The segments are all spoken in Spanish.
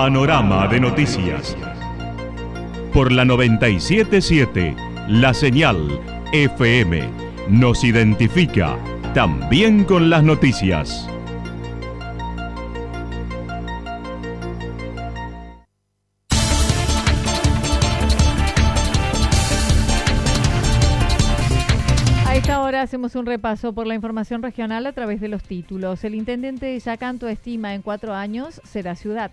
Panorama de noticias. Por la 977, la señal FM nos identifica también con las noticias. hacemos un repaso por la información regional a través de los títulos. El intendente de Yacanto estima en cuatro años será ciudad.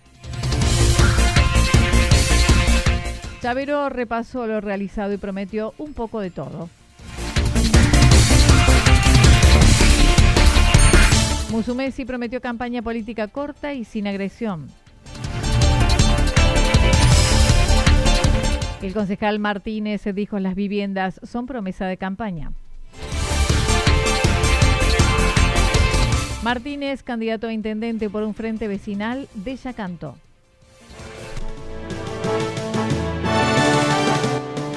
Chavero repasó lo realizado y prometió un poco de todo. Musumesi prometió campaña política corta y sin agresión. El concejal Martínez dijo las viviendas son promesa de campaña. Martínez, candidato a intendente por un frente vecinal de Yacanto.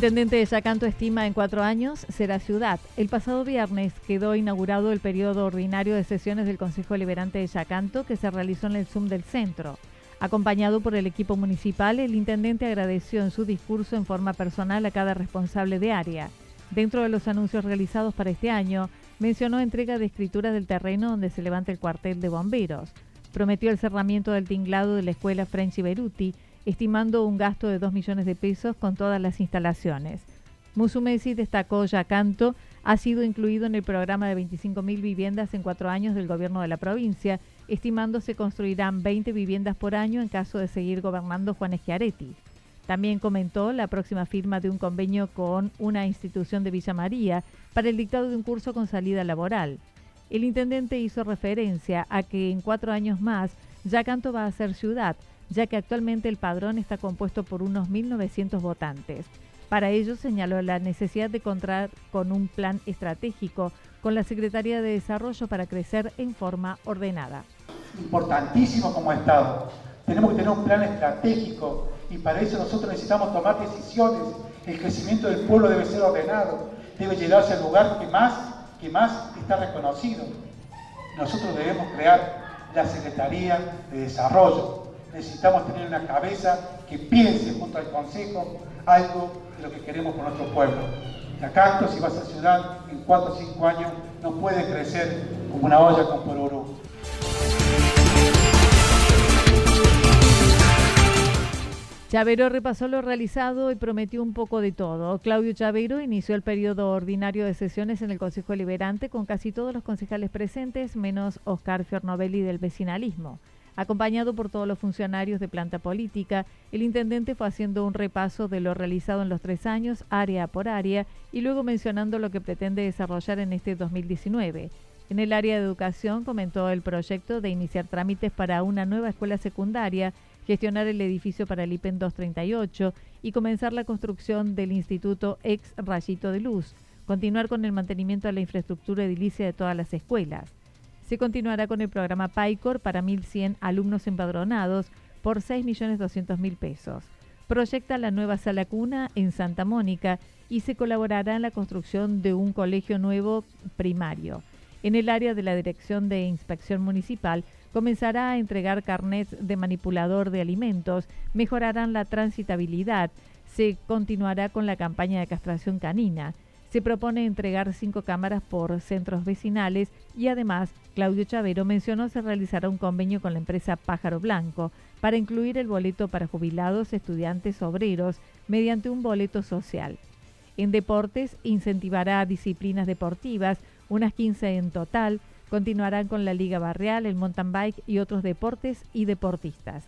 Intendente de Yacanto estima en cuatro años será ciudad. El pasado viernes quedó inaugurado el periodo ordinario de sesiones del Consejo Liberante de Yacanto que se realizó en el Zoom del centro. Acompañado por el equipo municipal, el intendente agradeció en su discurso en forma personal a cada responsable de área. Dentro de los anuncios realizados para este año, mencionó entrega de escrituras del terreno donde se levanta el cuartel de bomberos. Prometió el cerramiento del tinglado de la escuela French Beruti estimando un gasto de 2 millones de pesos con todas las instalaciones. Musumesi destacó Yacanto ha sido incluido en el programa de 25.000 viviendas en cuatro años del gobierno de la provincia, estimando se construirán 20 viviendas por año en caso de seguir gobernando Juan Schiaretti. También comentó la próxima firma de un convenio con una institución de Villa María para el dictado de un curso con salida laboral. El intendente hizo referencia a que en cuatro años más Yacanto va a ser ciudad, ya que actualmente el padrón está compuesto por unos 1.900 votantes. Para ello señaló la necesidad de contar con un plan estratégico con la Secretaría de Desarrollo para crecer en forma ordenada. Importantísimo como Estado. Tenemos que tener un plan estratégico y para eso nosotros necesitamos tomar decisiones. El crecimiento del pueblo debe ser ordenado, debe llegarse al lugar que más, que más está reconocido. Nosotros debemos crear la Secretaría de Desarrollo, necesitamos tener una cabeza que piense junto al Consejo algo de lo que queremos por nuestro pueblo. Yacanto, si vas a ciudad, en 4 o 5 años no puede crecer como una olla con pororú. Chavero repasó lo realizado y prometió un poco de todo. Claudio Chavero inició el periodo ordinario de sesiones en el Consejo Liberante con casi todos los concejales presentes, menos Oscar Fiornovelli del vecinalismo. Acompañado por todos los funcionarios de planta política, el intendente fue haciendo un repaso de lo realizado en los tres años, área por área, y luego mencionando lo que pretende desarrollar en este 2019. En el área de educación comentó el proyecto de iniciar trámites para una nueva escuela secundaria, gestionar el edificio para el IPEN 238 y comenzar la construcción del Instituto Ex Rayito de Luz, continuar con el mantenimiento de la infraestructura edilicia de todas las escuelas. Se continuará con el programa PAICOR para 1.100 alumnos empadronados por 6.200.000 pesos. Proyecta la nueva sala cuna en Santa Mónica y se colaborará en la construcción de un colegio nuevo primario. En el área de la Dirección de Inspección Municipal comenzará a entregar carnets de manipulador de alimentos, mejorarán la transitabilidad, se continuará con la campaña de castración canina. Se propone entregar cinco cámaras por centros vecinales y además Claudio Chavero mencionó se realizará un convenio con la empresa Pájaro Blanco para incluir el boleto para jubilados, estudiantes, obreros, mediante un boleto social. En deportes, incentivará disciplinas deportivas, unas 15 en total, continuarán con la Liga Barrial, el mountain bike y otros deportes y deportistas.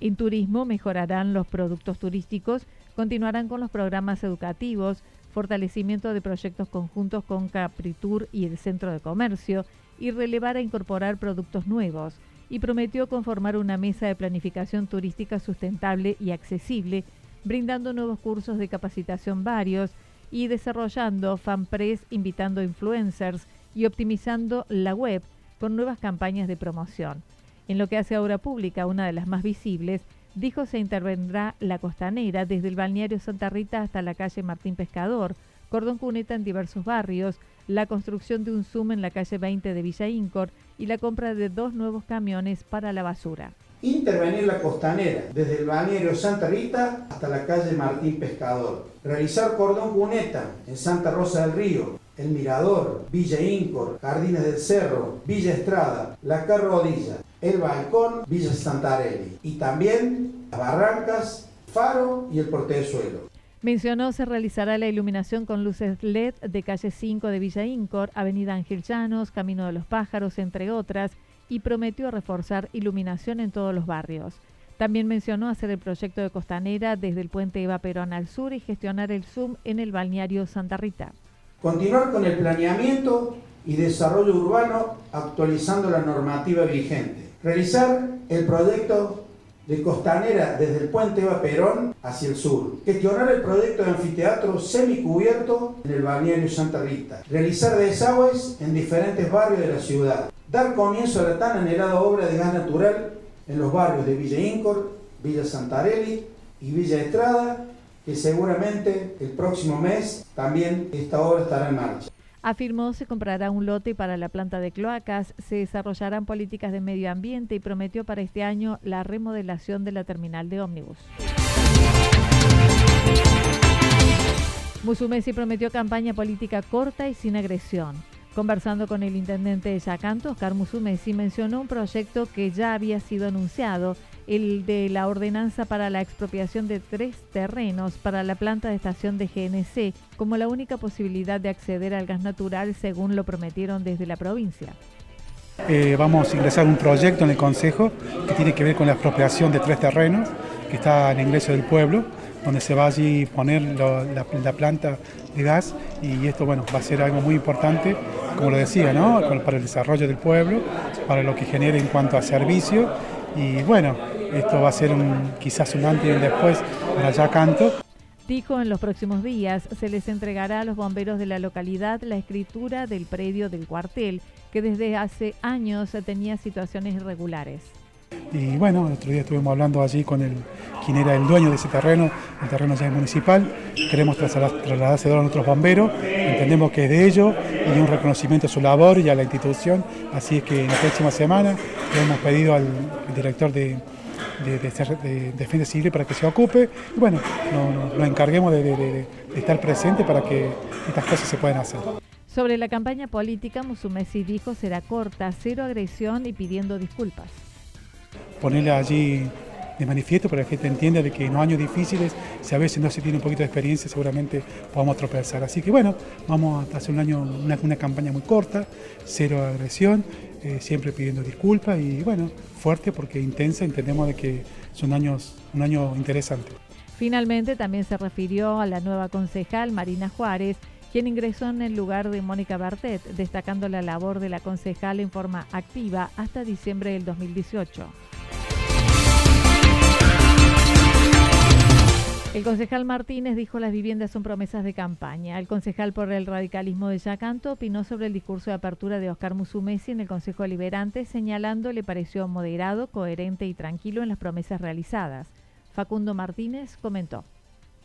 En turismo mejorarán los productos turísticos, continuarán con los programas educativos, fortalecimiento de proyectos conjuntos con Capritur y el Centro de Comercio, y relevar a incorporar productos nuevos, y prometió conformar una mesa de planificación turística sustentable y accesible, brindando nuevos cursos de capacitación varios y desarrollando FanPress invitando influencers y optimizando la web con nuevas campañas de promoción. En lo que hace a obra pública, una de las más visibles, dijo se intervendrá la costanera desde el balneario Santa Rita hasta la calle Martín Pescador, cordón cuneta en diversos barrios, la construcción de un Zoom en la calle 20 de Villa Incor y la compra de dos nuevos camiones para la basura. Intervenir la costanera desde el balneario Santa Rita hasta la calle Martín Pescador. Realizar cordón cuneta en Santa Rosa del Río, El Mirador, Villa Incor, Jardines del Cerro, Villa Estrada, La Carrodilla, El Balcón, Villa Santarelli y también las Barrancas, Faro y el Portezuelo. Mencionó se realizará la iluminación con luces LED de calle 5 de Villa Incor, Avenida Ángel Llanos, Camino de los Pájaros, entre otras, y prometió reforzar iluminación en todos los barrios. También mencionó hacer el proyecto de Costanera desde el puente Eva Perón al sur y gestionar el Zoom en el balneario Santa Rita. Continuar con el planeamiento y desarrollo urbano actualizando la normativa vigente. Realizar el proyecto de Costanera desde el puente Eva Perón hacia el sur. Gestionar el proyecto de anfiteatro semicubierto en el balneario Santa Rita. Realizar desagües en diferentes barrios de la ciudad. Dar comienzo a la tan anhelada obra de gas natural en los barrios de Villa Incor, Villa Santarelli y Villa Estrada, que seguramente el próximo mes también esta obra estará en marcha. Afirmó se comprará un lote para la planta de cloacas, se desarrollarán políticas de medio ambiente y prometió para este año la remodelación de la terminal de ómnibus. Musumesi prometió campaña política corta y sin agresión. Conversando con el intendente de Yacanto, Oscar Musumesi mencionó un proyecto que ya había sido anunciado el de la ordenanza para la expropiación de tres terrenos para la planta de estación de GNC como la única posibilidad de acceder al gas natural según lo prometieron desde la provincia. Eh, vamos a ingresar un proyecto en el Consejo que tiene que ver con la expropiación de tres terrenos que está en ingreso del pueblo, donde se va allí poner la, planta de gas y esto bueno va a ser algo muy importante, como lo decía, ¿no? para el desarrollo del pueblo, para lo que genere en cuanto a servicio y bueno, esto va a ser un, quizás un antes y un después para Yacanto. Dijo en los próximos días se les entregará a los bomberos de la localidad la escritura del predio del cuartel, que desde hace años tenía situaciones irregulares. Y bueno, el otro día estuvimos hablando allí con el, quien era el dueño de ese terreno, el terreno ya municipal, queremos trasladárselo a nuestros bomberos, entendemos que es de ellos y un reconocimiento a su labor y a la institución, así es que en la próxima semana le hemos pedido al director de, de, Defensa Civil para que se ocupe y bueno, nos encarguemos de, estar presente para que estas cosas se puedan hacer. Sobre la campaña política, Musumesi dijo será corta, cero agresión y pidiendo disculpas. Ponerle allí de manifiesto para que la gente entienda de que en los años difíciles, si a veces no se tiene un poquito de experiencia, seguramente podamos tropezar. Así que bueno, vamos a hacer un año, una, una campaña muy corta, cero agresión, eh, siempre pidiendo disculpas y bueno, fuerte porque intensa, entendemos de que son años, un año interesante. Finalmente también se refirió a la nueva concejal Marina Juárez, quien ingresó en el lugar de Mónica Bartet, destacando la labor de la concejal en forma activa hasta diciembre del 2018. El concejal Martínez dijo las viviendas son promesas de campaña. El concejal por el radicalismo de Yacanto opinó sobre el discurso de apertura de Oscar Musumesi en el Consejo Deliberante, señalando le pareció moderado, coherente y tranquilo en las promesas realizadas. Facundo Martínez comentó.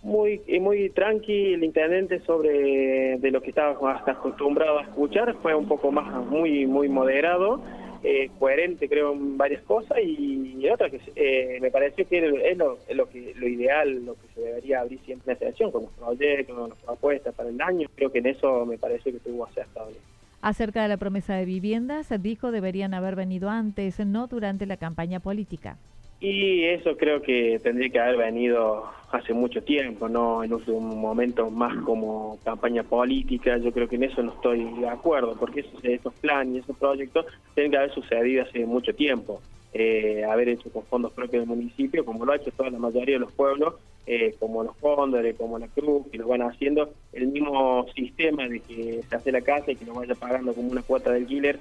Muy, muy tranqui el intendente sobre de lo que estaba hasta acostumbrado a escuchar, fue un poco más muy muy moderado eh, coherente creo en varias cosas y, otra que eh, me pareció que es lo, lo, que lo ideal lo que se debería abrir siempre la selección con los proyectos con las propuestas para el año creo que en eso me pareció que estuvo acertable Acerca de la promesa de viviendas, dijo deberían haber venido antes, no durante la campaña política. Y eso creo que tendría que haber venido hace mucho tiempo, no en un momento más como campaña política. Yo creo que en eso no estoy de acuerdo, porque esos, planes y esos proyectos tienen que haber sucedido hace mucho tiempo. Eh, haber hecho con fondos propios del municipio, como lo ha hecho toda la mayoría de los pueblos, eh, como los Cóndores, como la Cruz, que lo van haciendo, el mismo sistema de que se hace la casa y que lo vaya pagando como una cuota del alquiler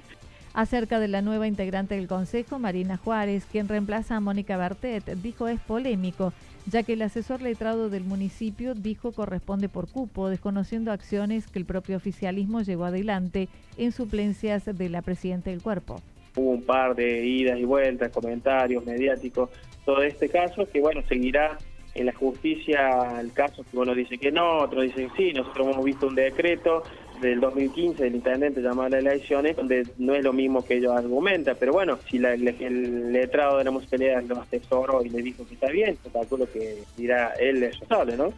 Acerca de la nueva integrante del Consejo, Marina Juárez, quien reemplaza a Mónica Bertet, dijo es polémico, ya que el asesor letrado del municipio dijo corresponde por cupo, desconociendo acciones que el propio oficialismo llevó adelante en suplencias de la presidenta del cuerpo. Hubo un par de idas y vueltas, comentarios mediáticos, todo este caso que bueno, seguirá en la justicia el caso que uno dice que no, otro dice sí, nosotros hemos visto un decreto del 2015 del intendente llamado las elecciones, donde no es lo mismo que ellos argumentan, pero bueno, si el letrado de la municipalidad lo asesoró y le dijo que está bien, pues calculo que dirá él es responsable, ¿no?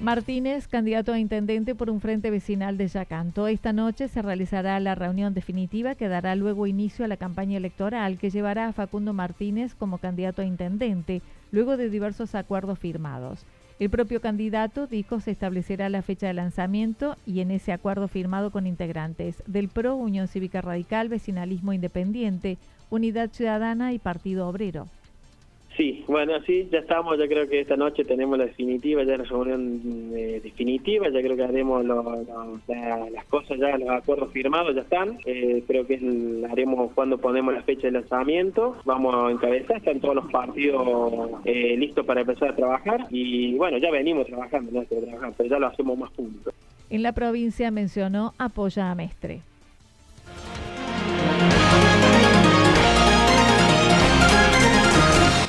Martínez, candidato a intendente por un frente vecinal de Yacanto. Esta noche se realizará la reunión definitiva que dará luego inicio a la campaña electoral que llevará a Facundo Martínez como candidato a intendente, luego de diversos acuerdos firmados. El propio candidato dijo se establecerá la fecha de lanzamiento y en ese acuerdo firmado con integrantes del PRO, Unión Cívica Radical, Vecinalismo Independiente, Unidad Ciudadana y Partido Obrero. Sí, bueno, sí, ya estamos, ya creo que esta noche tenemos la definitiva, ya la reunión eh, definitiva, ya creo que haremos las cosas, ya los acuerdos firmados ya están, eh, creo que haremos cuando ponemos la fecha de lanzamiento, vamos a encabezar, están todos los partidos eh, listos para empezar a trabajar y bueno, ya venimos trabajando, no trabajar, pero ya lo hacemos más público. En la provincia mencionó apoya a Mestre.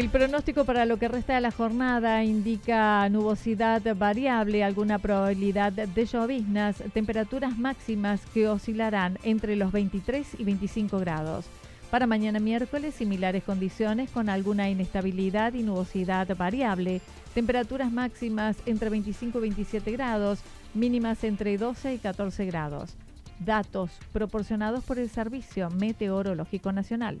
El pronóstico para lo que resta de la jornada indica nubosidad variable, alguna probabilidad de lloviznas, temperaturas máximas que oscilarán entre los 23 y 25 grados. Para mañana miércoles, similares condiciones con alguna inestabilidad y nubosidad variable, temperaturas máximas entre 25 y 27 grados, mínimas entre 12 y 14 grados. Datos proporcionados por el Servicio Meteorológico Nacional.